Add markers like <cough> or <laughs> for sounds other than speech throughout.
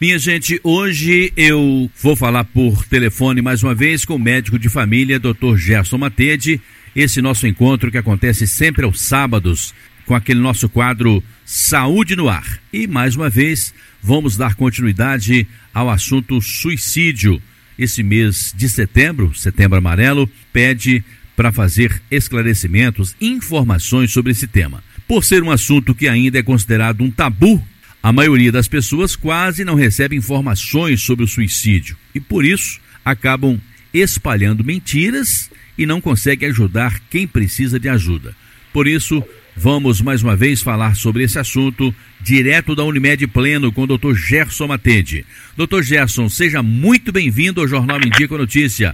Minha gente, hoje eu vou falar por telefone mais uma vez com o médico de família, Dr. Gerson Matede. Esse nosso encontro que acontece sempre aos sábados, com aquele nosso quadro Saúde no Ar. E mais uma vez, vamos dar continuidade ao assunto suicídio. Esse mês de setembro, setembro amarelo, pede para fazer esclarecimentos, informações sobre esse tema. Por ser um assunto que ainda é considerado um tabu a maioria das pessoas quase não recebe informações sobre o suicídio e, por isso, acabam espalhando mentiras e não conseguem ajudar quem precisa de ajuda. Por isso, vamos mais uma vez falar sobre esse assunto direto da Unimed Pleno com o Dr. Gerson Matede. Dr. Gerson, seja muito bem-vindo ao Jornal Me Indica Notícia.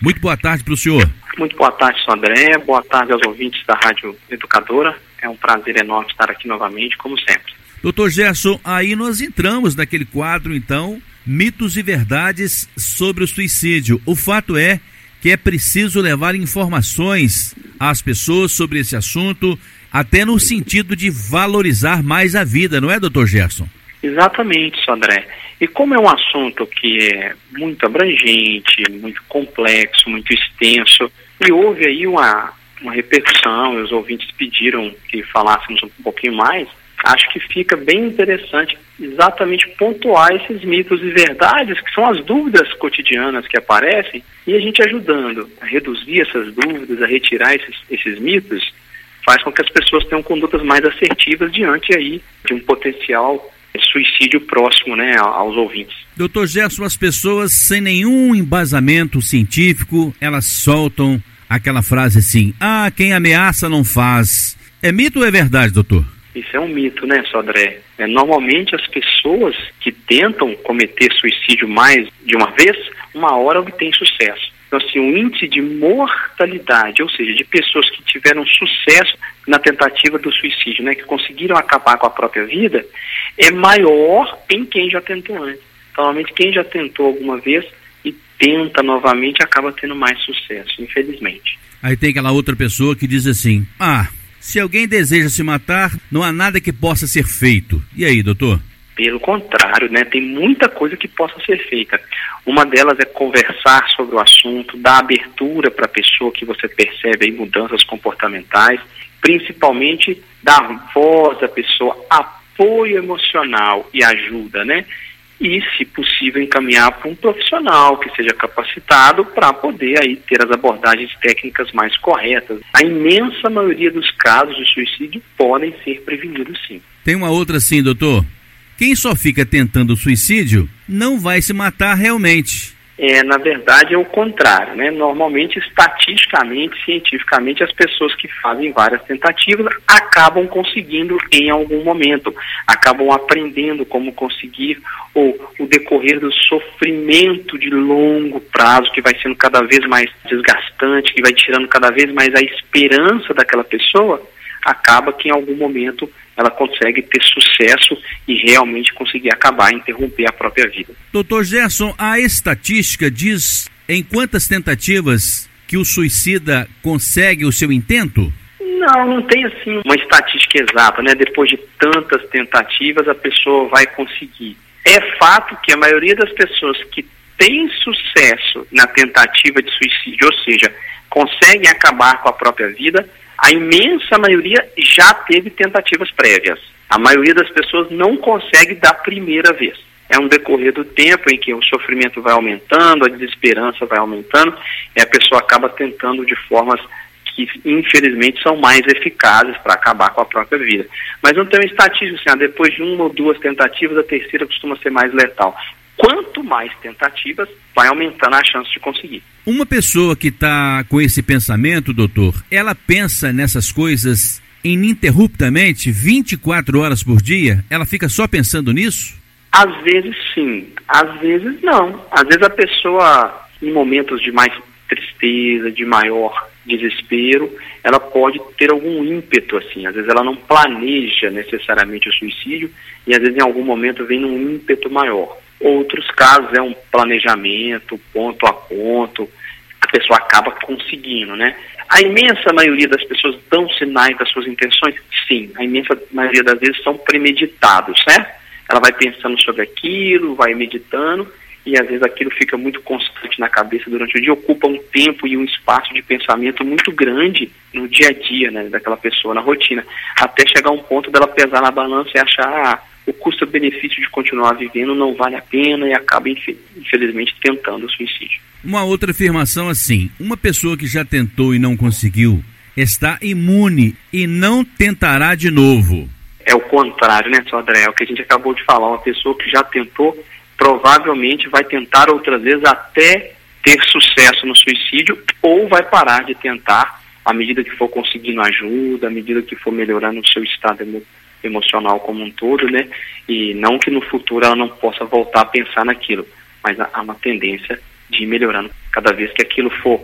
Muito boa tarde para o senhor. Muito boa tarde, senhor André. Boa tarde aos ouvintes da Rádio Educadora. É um prazer enorme estar aqui novamente, como sempre. Doutor Gerson, aí nós entramos naquele quadro, então, mitos e verdades sobre o suicídio. O fato é que é preciso levar informações às pessoas sobre esse assunto, até no sentido de valorizar mais a vida, não é, doutor Gerson? Exatamente, André. E como é um assunto que é muito abrangente, muito complexo, muito extenso, e houve aí uma, uma repercussão, os ouvintes pediram que falássemos um pouquinho mais, acho que fica bem interessante exatamente pontuar esses mitos e verdades, que são as dúvidas cotidianas que aparecem, e a gente ajudando a reduzir essas dúvidas, a retirar esses, esses mitos, faz com que as pessoas tenham condutas mais assertivas diante aí de um potencial suicídio próximo né, aos ouvintes. Doutor Gerson, as pessoas sem nenhum embasamento científico, elas soltam aquela frase assim, ah, quem ameaça não faz. É mito ou é verdade, doutor? Isso é um mito, né, Sodré? É, normalmente as pessoas que tentam cometer suicídio mais de uma vez, uma hora obtêm sucesso. Então, assim, o índice de mortalidade, ou seja, de pessoas que tiveram sucesso na tentativa do suicídio, né, que conseguiram acabar com a própria vida, é maior em quem já tentou antes. Normalmente, quem já tentou alguma vez e tenta novamente acaba tendo mais sucesso, infelizmente. Aí tem aquela outra pessoa que diz assim: ah, se alguém deseja se matar, não há nada que possa ser feito. E aí, doutor? Pelo contrário, né? Tem muita coisa que possa ser feita. Uma delas é conversar sobre o assunto, dar abertura para a pessoa que você percebe aí mudanças comportamentais, principalmente dar voz à pessoa, apoio emocional e ajuda, né? E, se possível, encaminhar para um profissional que seja capacitado para poder aí ter as abordagens técnicas mais corretas. A imensa maioria dos casos de suicídio podem ser prevenidos sim. Tem uma outra sim, doutor. Quem só fica tentando suicídio não vai se matar realmente é, na verdade é o contrário, né? Normalmente, estatisticamente, cientificamente, as pessoas que fazem várias tentativas acabam conseguindo em algum momento, acabam aprendendo como conseguir, ou o decorrer do sofrimento de longo prazo, que vai sendo cada vez mais desgastante, que vai tirando cada vez mais a esperança daquela pessoa, acaba que em algum momento ela consegue ter sucesso e realmente conseguir acabar, interromper a própria vida. Doutor Gerson, a estatística diz em quantas tentativas que o suicida consegue o seu intento? Não, não tem assim uma estatística exata, né? Depois de tantas tentativas, a pessoa vai conseguir. É fato que a maioria das pessoas que tem sucesso na tentativa de suicídio, ou seja, conseguem acabar com a própria vida, a imensa maioria já teve tentativas prévias. A maioria das pessoas não consegue da primeira vez. É um decorrer do tempo em que o sofrimento vai aumentando, a desesperança vai aumentando, e a pessoa acaba tentando de formas que infelizmente são mais eficazes para acabar com a própria vida. Mas não tem uma estatística assim, ah, depois de uma ou duas tentativas, a terceira costuma ser mais letal. Quanto mais tentativas, vai aumentando a chance de conseguir. Uma pessoa que está com esse pensamento, doutor, ela pensa nessas coisas ininterruptamente, 24 horas por dia? Ela fica só pensando nisso? Às vezes sim, às vezes não. Às vezes a pessoa, em momentos de mais tristeza, de maior desespero, ela pode ter algum ímpeto assim. Às vezes ela não planeja necessariamente o suicídio e às vezes em algum momento vem num ímpeto maior. Outros casos é um planejamento, ponto a ponto, a pessoa acaba conseguindo, né? A imensa maioria das pessoas dão sinais das suas intenções? Sim, a imensa maioria das vezes são premeditados, certo? ela vai pensando sobre aquilo, vai meditando, e às vezes aquilo fica muito constante na cabeça durante o dia, ocupa um tempo e um espaço de pensamento muito grande no dia a dia né, daquela pessoa, na rotina, até chegar um ponto dela pesar na balança e achar ah, o custo-benefício de continuar vivendo não vale a pena e acaba, infelizmente, tentando o suicídio. Uma outra afirmação assim: uma pessoa que já tentou e não conseguiu está imune e não tentará de novo. É o contrário, né, Sodré? É o que a gente acabou de falar. Uma pessoa que já tentou provavelmente vai tentar outras vezes até ter sucesso no suicídio ou vai parar de tentar à medida que for conseguindo ajuda, à medida que for melhorando o seu estado emo emocional como um todo, né? E não que no futuro ela não possa voltar a pensar naquilo, mas há uma tendência de ir melhorando cada vez que aquilo for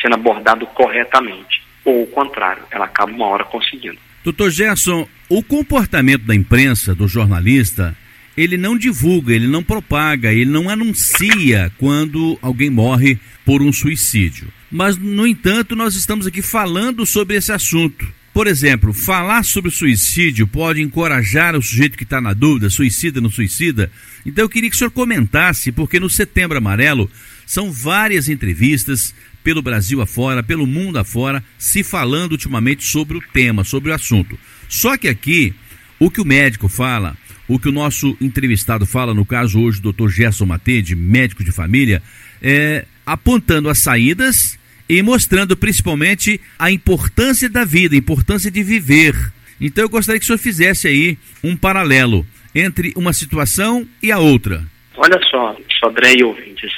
sendo abordado corretamente. Ou o contrário, ela acaba uma hora conseguindo. Doutor Gerson, o comportamento da imprensa, do jornalista, ele não divulga, ele não propaga, ele não anuncia quando alguém morre por um suicídio. Mas, no entanto, nós estamos aqui falando sobre esse assunto. Por exemplo, falar sobre suicídio pode encorajar o sujeito que está na dúvida, suicida, não suicida? Então eu queria que o senhor comentasse, porque no Setembro Amarelo são várias entrevistas pelo Brasil afora, pelo mundo afora, se falando ultimamente sobre o tema, sobre o assunto. Só que aqui, o que o médico fala, o que o nosso entrevistado fala, no caso hoje o doutor Gerson Matede, médico de família, é apontando as saídas e mostrando principalmente a importância da vida, a importância de viver. Então eu gostaria que o senhor fizesse aí um paralelo entre uma situação e a outra. Olha só, Sodré e ouvintes,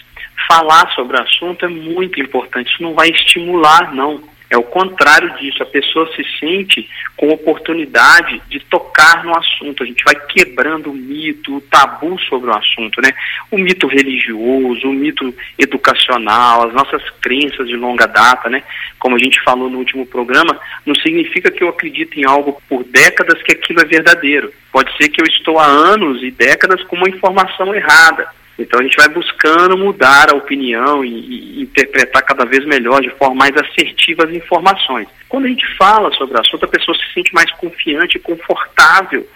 falar sobre o assunto é muito importante, isso não vai estimular, não é o contrário disso, a pessoa se sente com oportunidade de tocar no assunto. A gente vai quebrando o mito, o tabu sobre o assunto, né? O mito religioso, o mito educacional, as nossas crenças de longa data, né? Como a gente falou no último programa, não significa que eu acredito em algo por décadas que aquilo é verdadeiro. Pode ser que eu estou há anos e décadas com uma informação errada. Então a gente vai buscando mudar a opinião e, e, interpretar cada vez melhor, de forma mais assertiva as informações. Quando a gente fala sobre o assunto, a pessoa se sente mais confiante e confortável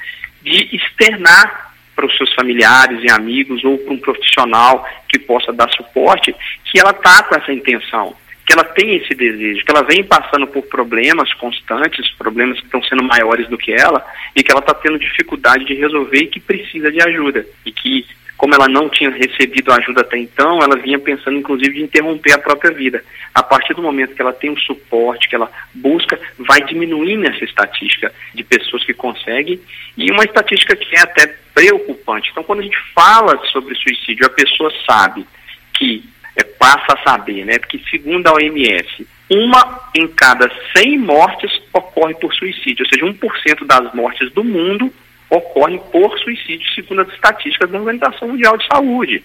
de externar para os seus familiares e amigos ou para um profissional que possa dar suporte que ela está com essa intenção, que ela tem esse desejo, que ela vem passando por problemas constantes, problemas que estão sendo maiores do que ela e que ela está tendo dificuldade de resolver e que precisa de ajuda e que como ela não tinha recebido ajuda até então, ela vinha pensando inclusive em interromper a própria vida. A partir do momento que ela tem um suporte, que ela busca, vai diminuindo essa estatística de pessoas que conseguem e uma estatística que é até preocupante. Então, quando a gente fala sobre suicídio, a pessoa sabe que é, passa a saber, né? Porque segundo a OMS, uma em cada 100 mortes ocorre por suicídio, ou seja, 1% das mortes do mundo ocorrem por suicídio, segundo as estatísticas da Organização Mundial de Saúde.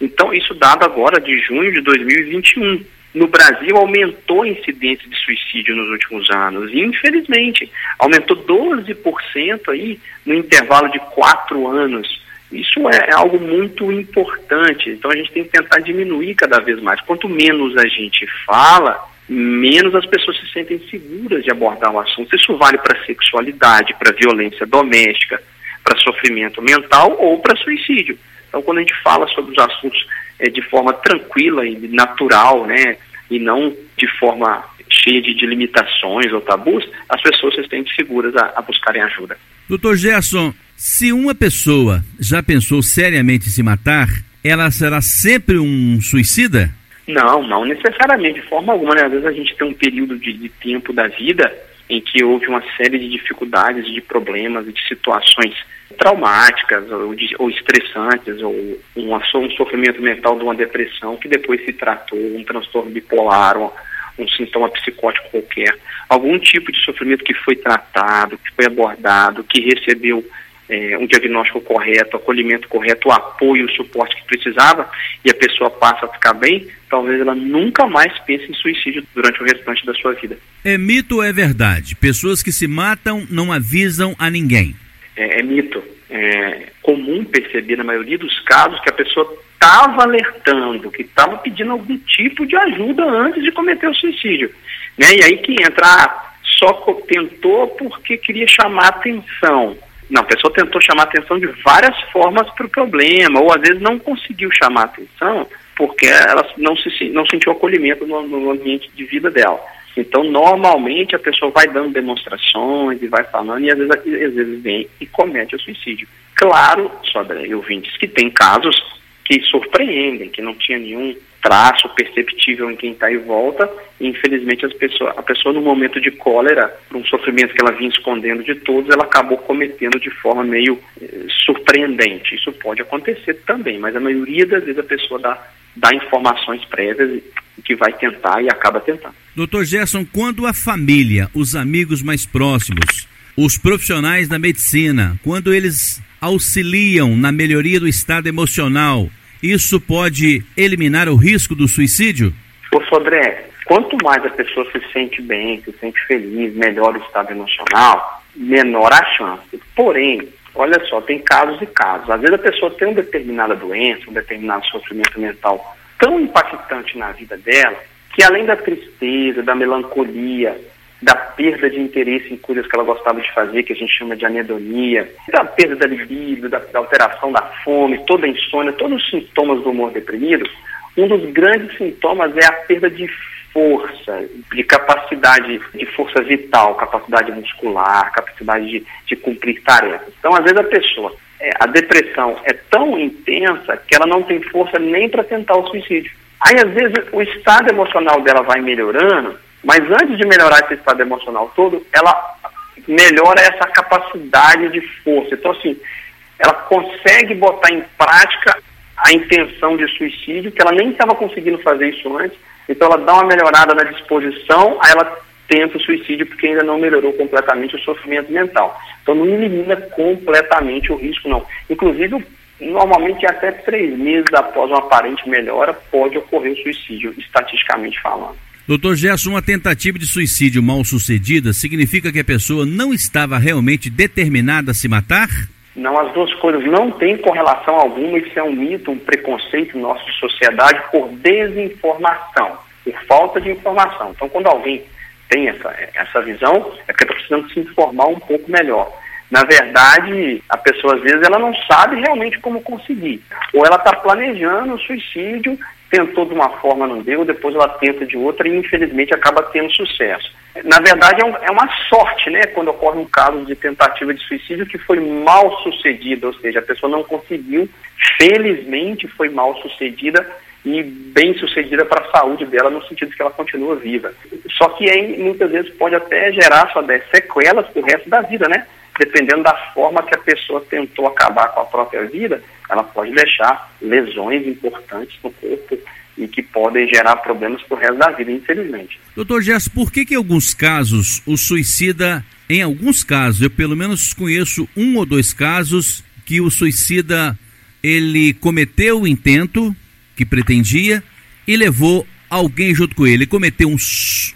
Então, isso dado agora de junho de 2021. No Brasil, aumentou a incidência de suicídio nos últimos anos. E, infelizmente, aumentou 12% aí no intervalo de quatro anos. Isso é algo muito importante. Então, a gente tem que tentar diminuir cada vez mais. Quanto menos a gente fala, menos as pessoas se sentem seguras de abordar o assunto. Isso vale para sexualidade, para violência doméstica, para sofrimento mental ou para suicídio. Então, quando a gente fala sobre os assuntos é, de forma tranquila e natural, né, e não de forma cheia de, de limitações ou tabus, as pessoas se sentem seguras a, a buscarem ajuda. Doutor Gerson, se uma pessoa já pensou seriamente em se matar, ela será sempre um suicida? Não, não necessariamente, de forma alguma. Né? Às vezes a gente tem um período de, de tempo da vida em que houve uma série de dificuldades, de problemas, de situações traumáticas ou, de, ou estressantes, ou um, um sofrimento mental de uma depressão que depois se tratou, um transtorno bipolar, um, um sintoma psicótico qualquer, algum tipo de sofrimento que foi tratado, que foi abordado, que recebeu é, um diagnóstico correto, acolhimento correto, o apoio, o suporte que precisava, e a pessoa passa a ficar bem, talvez ela nunca mais pense em suicídio durante o restante da sua vida. É mito ou é verdade? Pessoas que se matam não avisam a ninguém. É, é mito. É comum perceber, na maioria dos casos, que a pessoa estava alertando, que estava pedindo algum tipo de ajuda antes de cometer o suicídio. Né? E aí que entra, ah, só tentou porque queria chamar atenção Não, a pessoa tentou chamar atenção de várias formas para o problema, ou às vezes não conseguiu chamar atenção porque ela não, se, não sentiu acolhimento no, no ambiente de vida dela. Então, normalmente, a pessoa vai dando demonstrações e vai falando, e às vezes, às vezes vem e comete o suicídio. Claro, Sodré ouvintes, que tem casos que surpreendem, que não tinha nenhum traço perceptível em quem está em volta, e infelizmente as pessoas, a pessoa no momento de cólera, um sofrimento que ela vinha escondendo de todos, ela acabou cometendo de forma meio eh, surpreendente. Isso pode acontecer também, mas a maioria das vezes a pessoa dá, dá informações prévias que vai tentar e acaba tentando. Doutor Gerson, quando a família, os amigos mais próximos, os profissionais da medicina, quando eles auxiliam na melhoria do estado emocional, isso pode eliminar o risco do suicídio? Ô Sodré, quanto mais a pessoa se sente bem, se sente feliz, melhor o estado emocional, menor a chance. Porém, olha só, tem casos e casos. Às vezes a pessoa tem uma determinada doença, um determinado sofrimento mental tão impactante na vida dela, que além da tristeza, da melancolia, da perda de interesse em coisas que ela gostava de fazer, que a gente chama de anedonia, da perda da libido, da, da alteração da fome, toda a insônia, todos os sintomas do humor deprimido, um dos grandes sintomas é a perda de força, de capacidade de força vital, capacidade muscular, capacidade de, de cumprir tarefas. Então, às vezes a pessoa, é, a depressão é tão intensa que ela não tem força nem para tentar o suicídio. Aí, às vezes, o estado emocional dela vai melhorando, mas antes de melhorar esse estado emocional todo, ela melhora essa capacidade de força. Então, assim, ela consegue botar em prática a intenção de suicídio, que ela nem estava conseguindo fazer isso antes. Então, ela dá uma melhorada na disposição, aí ela tenta o suicídio porque ainda não melhorou completamente o sofrimento mental. Então, não elimina completamente o risco, não. Inclusive, normalmente até três meses após uma aparente melhora, pode ocorrer o suicídio, estatisticamente falando. Doutor Gerson, uma tentativa de suicídio mal sucedida significa que a pessoa não estava realmente determinada a se matar? Não, as duas coisas não têm correlação alguma, isso é um mito, um preconceito nosso de sociedade por desinformação, por falta de informação. Então, quando alguém tem essa, essa visão, é porque está precisando se informar um pouco melhor. Na verdade, a pessoa às vezes ela não sabe realmente como conseguir. Ou ela está planejando o suicídio tentou de uma forma, não deu, depois ela tenta de outra e infelizmente acaba tendo sucesso. Na verdade, é, um, é, uma sorte, né, quando ocorre um caso de tentativa de suicídio que foi mal sucedida, ou seja, a pessoa não conseguiu, felizmente foi mal sucedida e bem sucedida para a saúde dela, no sentido que ela continua viva. Só que aí, muitas vezes pode até gerar só sequelas para o resto da vida, né? Dependendo da forma que a pessoa tentou acabar com a própria vida, ela pode deixar lesões importantes no corpo e que podem gerar problemas para o resto da vida, infelizmente. Doutor Jess, por que que em alguns casos o suicida, em alguns casos, eu pelo menos conheço um ou dois casos que o suicida ele cometeu o intento que pretendia e levou alguém junto com ele, cometeu um,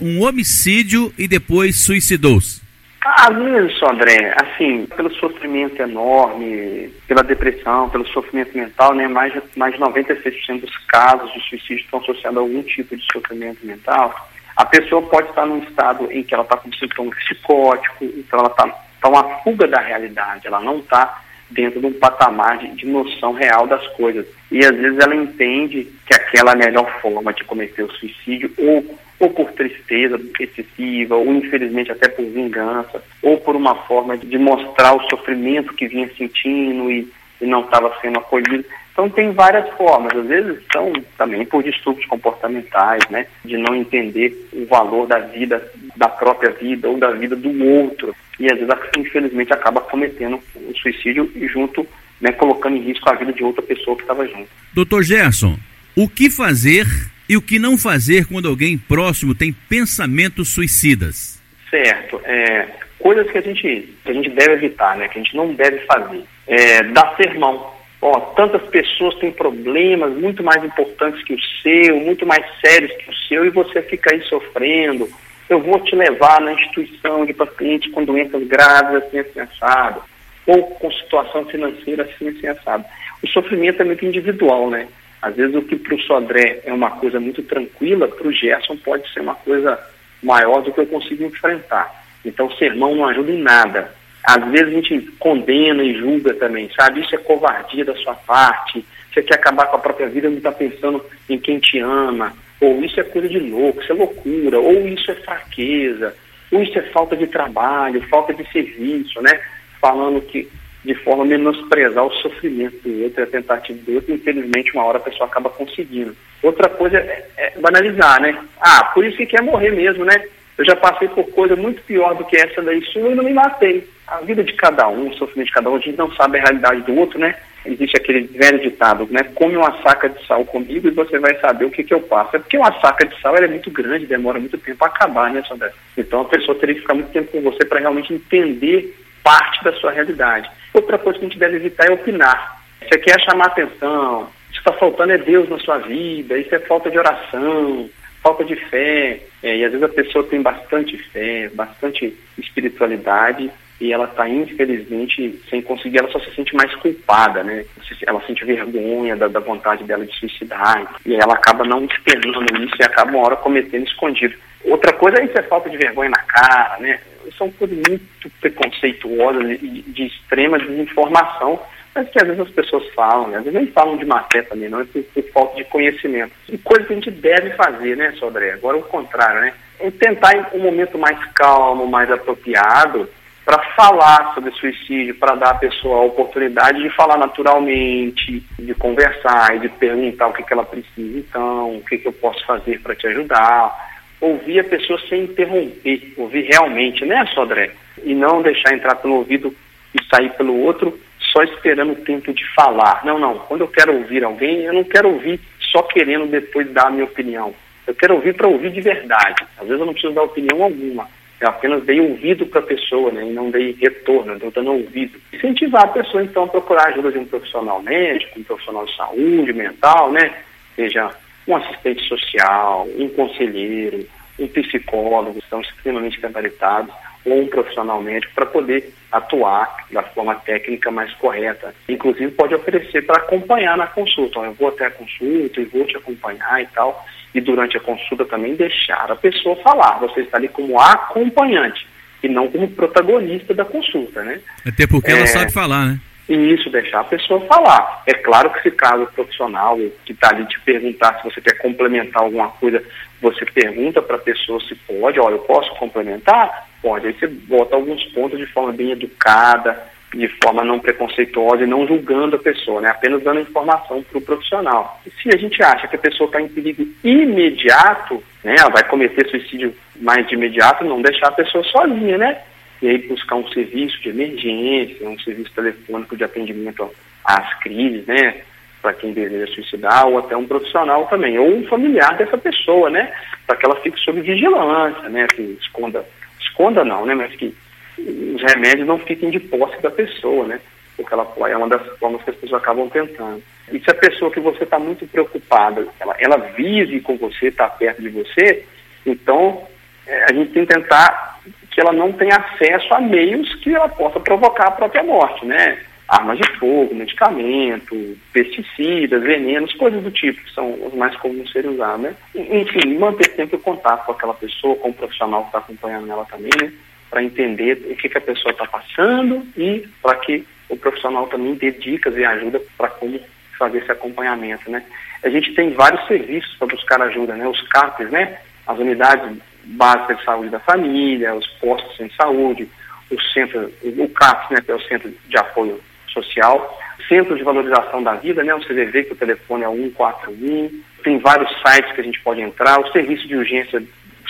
um homicídio e depois suicidou-se? Às vezes, André, assim, pelo sofrimento enorme, pela depressão, pelo sofrimento mental, né, mais, mais de 96% dos casos de suicídio estão associados a algum tipo de sofrimento mental. A pessoa pode estar num estado em que ela está com sintoma psicótico, então ela está tá uma fuga da realidade, ela não está dentro de um patamar de, de, noção real das coisas. E às vezes ela entende que aquela é a melhor forma de cometer o suicídio, ou ou por tristeza excessiva, ou infelizmente até por vingança, ou por uma forma de mostrar o sofrimento que vinha sentindo e, e não estava sendo acolhido. Então tem várias formas, às vezes são também por distúrbios comportamentais, né, de não entender o valor da vida, da própria vida ou da vida do outro. E às vezes, infelizmente, acaba cometendo o suicídio junto, né, colocando em risco a vida de outra pessoa que estava junto. Doutor Gerson, o que fazer e o que não fazer quando alguém próximo tem pensamentos suicidas? Certo. É, coisas que a, gente, que a gente deve evitar, né? Que a gente não deve fazer. É, dar sermão. Ó, tantas pessoas têm problemas muito mais importantes que o seu, muito mais sérios que o seu, e você fica aí sofrendo. Eu vou te levar na instituição de pacientes com doenças graves, assim, assim, assado. Ou com situação financeira, assim, assim, assado. O sofrimento é muito individual, né? Às vezes o que para o Sodré é uma coisa muito tranquila, para o Gerson pode ser uma coisa maior do que eu consigo enfrentar. Então sermão não ajuda em nada. Às vezes a gente condena e julga também, sabe? Isso é covardia da sua parte, você quer acabar com a própria vida, não está pensando em quem te ama, ou isso é coisa de louco, isso é loucura, ou isso é fraqueza, ou isso é falta de trabalho, falta de serviço, né? Falando que de forma a menosprezar o sofrimento do outro e a tentativa do outro, infelizmente uma hora a pessoa acaba conseguindo. Outra coisa é, é banalizar, né? Ah, por isso que quer morrer mesmo, né? Eu já passei por coisa muito pior do que essa daí sua e não me matei. A vida de cada um, o sofrimento de cada um, a gente não sabe a realidade do outro, né? Existe aquele velho ditado, né? Come uma saca de sal comigo e você vai saber o que, que eu passo. É porque uma saca de sal é muito grande, demora muito tempo a acabar, né, Sandra? Então a pessoa teria que ficar muito tempo com você para realmente entender parte da sua realidade. Outra coisa que a gente deve evitar é opinar. Você quer chamar atenção, isso está faltando é Deus na sua vida, isso é falta de oração, falta de fé, é, e às vezes a pessoa tem bastante fé, bastante espiritualidade, e ela está, infelizmente, sem conseguir, ela só se sente mais culpada, né? Ela sente vergonha da, da vontade dela de suicidar, e ela acaba não externando isso e acaba uma hora cometendo escondido. Outra coisa é isso é falta de vergonha na cara, né? São coisas muito preconceituosas e de extrema desinformação mas que às vezes as pessoas falam, né? às vezes nem falam de má fé também, não é por, por, falta de conhecimento. E coisa que a gente deve fazer, né, Sodré? Agora o contrário, né? É tentar um momento mais calmo, mais apropriado, para falar sobre suicídio, para dar à pessoa a oportunidade de falar naturalmente, de conversar e de perguntar o que, que ela precisa então, o que, que eu posso fazer para te ajudar. Ouvir a pessoa sem interromper, ouvir realmente, né, Sodré? E não deixar entrar pelo ouvido e sair pelo outro só esperando o tempo de falar. Não, não. Quando eu quero ouvir alguém, eu não quero ouvir só querendo depois dar a minha opinião. Eu quero ouvir para ouvir de verdade. Às vezes eu não preciso dar opinião alguma. Eu apenas dei ouvido para a pessoa, né, e não dei retorno, estou dando ouvido. Incentivar a pessoa, então, a procurar ajuda de um profissional médico, um profissional de saúde mental, né, seja um assistente social, um conselheiro, um psicólogo, estão extremamente gabaritados ou um profissional médico para poder atuar da forma técnica mais correta. Inclusive pode oferecer para acompanhar na consulta. Eu vou até a consulta e vou te acompanhar e tal. E durante a consulta também deixar a pessoa falar. Você está ali como acompanhante e não como protagonista da consulta, né? Até porque é... ela sabe falar, né? E isso, deixar a pessoa falar. É claro que se caso o profissional que está ali te perguntar se você quer complementar alguma coisa, você pergunta para a pessoa se pode, olha, eu posso complementar? Pode. Aí você bota alguns pontos de forma bem educada, de forma não preconceituosa e não julgando a pessoa, né? apenas dando informação para o profissional. E se a gente acha que a pessoa está em perigo imediato, né, ela vai cometer suicídio mais de imediato, não deixar a pessoa sozinha, né? e aí buscar um serviço de emergência, um serviço telefônico de atendimento às crises, né, para quem deseja suicidar, ou até um profissional também, ou um familiar dessa pessoa, né, para que ela fique sob vigilância, né, que esconda, esconda não, né, mas que os remédios não fiquem de posse da pessoa, né, porque ela é uma das formas que as pessoas acabam tentando. E se a pessoa que você está muito preocupada, ela, ela vive com você, está perto de você, então é, a gente tem que tentar que ela não tem acesso a meios que ela possa provocar a própria morte, né? Armas de fogo, medicamento, pesticidas, venenos, coisas do tipo, que são os mais comuns serem usados, né? Enfim, manter sempre o contato com aquela pessoa, com o profissional que está acompanhando ela também, né? Para entender o que, que a pessoa está passando e para que o profissional também dê dicas e ajuda para como fazer esse acompanhamento, né? A gente tem vários serviços para buscar ajuda, né? Os CAPs, né? As unidades básica de saúde da família, os postos de saúde, o centro, o CAPS, né, que é o Centro de Apoio Social, Centro de Valorização da Vida, né, o CVV, que o telefone é 141, tem vários sites que a gente pode entrar, o serviço de urgência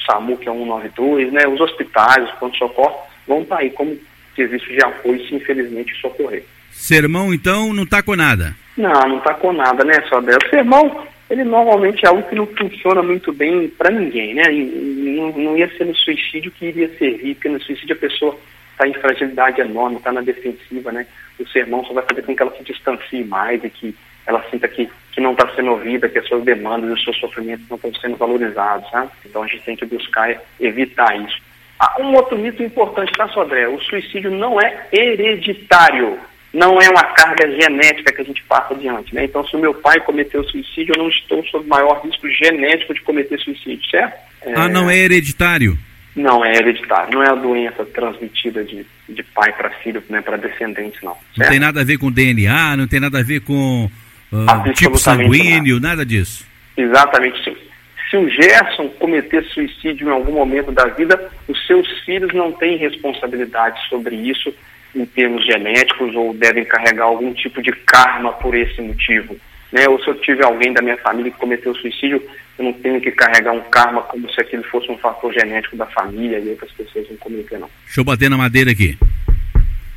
SAMU, que é 192, né, os hospitais, os pontos de socorro, vão estar aí como serviço de apoio se infelizmente socorrer. Sermão, então, não está com nada? Não, não está com nada, né, Sodé? O sermão ele normalmente é algo que não funciona muito bem para ninguém, né? E não, não, ia ser no suicídio que iria servir, porque no suicídio a pessoa está em fragilidade enorme, está na defensiva, né? O sermão só vai fazer com que ela se distancie mais e que ela sinta que, que não está sendo ouvida, que as suas demandas e os seus sofrimentos não estão sendo valorizados, sabe? Então a gente tem que buscar evitar isso. Ah, um outro mito importante, tá, Sodré? O suicídio não é hereditário não é uma carga genética que a gente passa adiante. Né? Então, se o meu pai cometeu suicídio, eu não estou sob maior risco genético de cometer suicídio, certo? É... Ah, não é hereditário? Não, é hereditário. Não é a doença transmitida de, de pai para filho, né, para descendentes, não. Certo? Não tem nada a ver com DNA, não tem nada a ver com uh, tipo sanguíneo, nada. nada disso. Exatamente sim. Se o Gerson cometer suicídio em algum momento da vida, os seus filhos não têm responsabilidade sobre isso em termos genéticos ou devem carregar algum tipo de karma por esse motivo. Né? Ou se eu tive alguém da minha família que cometeu suicídio, eu não tenho que carregar um karma como se aquilo fosse um fator genético da família e outras pessoas não cometer, não. Deixa eu bater na madeira aqui.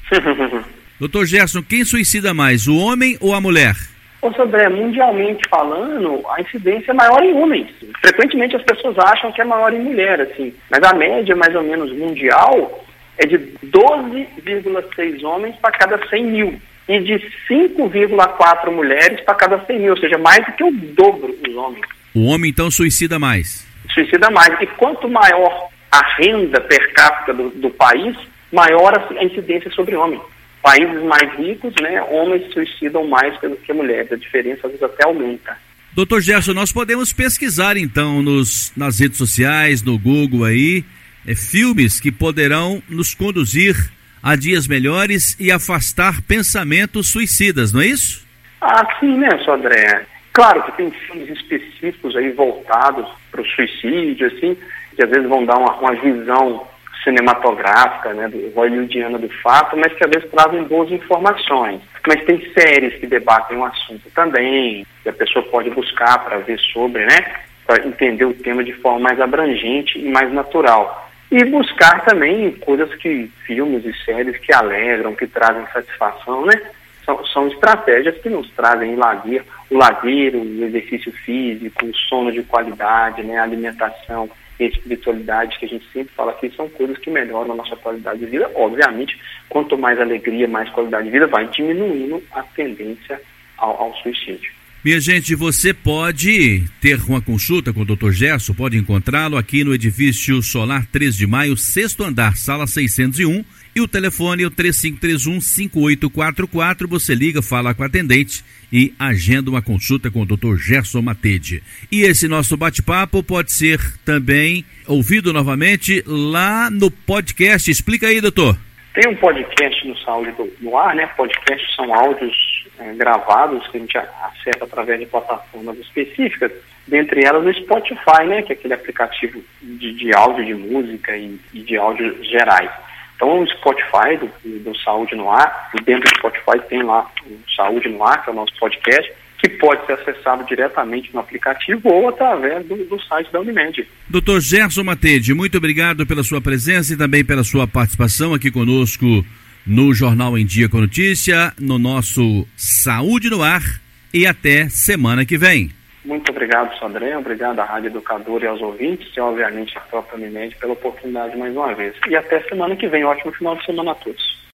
<laughs> Doutor Gerson, quem suicida mais, o homem ou a mulher? Ô, André, mundialmente falando, a incidência é maior em homens. Frequentemente as pessoas acham que é maior em mulher, assim. Mas a média, mais ou menos, mundial é de 12,6 homens para cada 100 mil e de 5,4 mulheres para cada 100 mil, ou seja, mais do que o dobro dos homens. O homem, então, suicida mais? Suicida mais. E quanto maior a renda per capita do, do país, maior a incidência sobre homem. Países mais ricos, né, homens suicidam mais do que mulheres. A diferença às vezes até aumenta. Doutor Gerson, nós podemos pesquisar então nos, nas redes sociais, no Google aí, é, filmes que poderão nos conduzir a dias melhores e afastar pensamentos suicidas, não é isso? Ah, sim, né, Sodré? Claro que tem filmes específicos aí voltados para o suicídio, assim, que às vezes vão dar uma, uma visão cinematográfica, né, do hollywoodiana do fato, mas que às vezes trazem boas informações. Mas tem séries que debatem o assunto também, que a pessoa pode buscar para ver sobre, né, para entender o tema de forma mais abrangente e mais natural. E buscar também coisas que, filmes e séries que alegram, que trazem satisfação, né? São, são estratégias que nos trazem lazer, o lazer, o exercício físico, o sono de qualidade, né? A alimentação e a espiritualidade que a gente sempre fala aqui são coisas que melhoram a nossa qualidade de vida. Obviamente, quanto mais alegria, mais qualidade de vida, vai diminuindo a tendência ao, ao suicídio. Minha gente, você pode ter uma consulta com o Dr. Gerson, pode encontrá-lo aqui no edifício Solar 3 de Maio, sexto andar, sala 601. E o telefone é o 3531-5844. Você liga, fala com a atendente e agenda uma consulta com o Dr. Gerson Matede. E esse nosso bate-papo pode ser também ouvido novamente lá no podcast. Explica aí, doutor. Tem um podcast no Saúde no Ar, né? Podcasts são áudios é, gravados que a gente acessa através de plataformas específicas, dentre elas o Spotify, né? Que é aquele aplicativo de, de áudio de música e, e de áudio gerais. Então, o Spotify do, do Saúde no Ar, dentro do Spotify tem lá o Saúde no Ar, que é o nosso podcast, que pode ser acessado diretamente no aplicativo ou através do, do site da Unimed. Doutor Gerson Matede, muito obrigado pela sua presença e também pela sua participação aqui conosco no Jornal em Dia com Notícia, no nosso Saúde no Ar e até semana que vem. Muito obrigado, Sandré, obrigado à Rádio Educadora e aos ouvintes e, obviamente, à própria Unimed pela oportunidade mais uma vez. E até semana que vem. Ótimo final de semana a todos.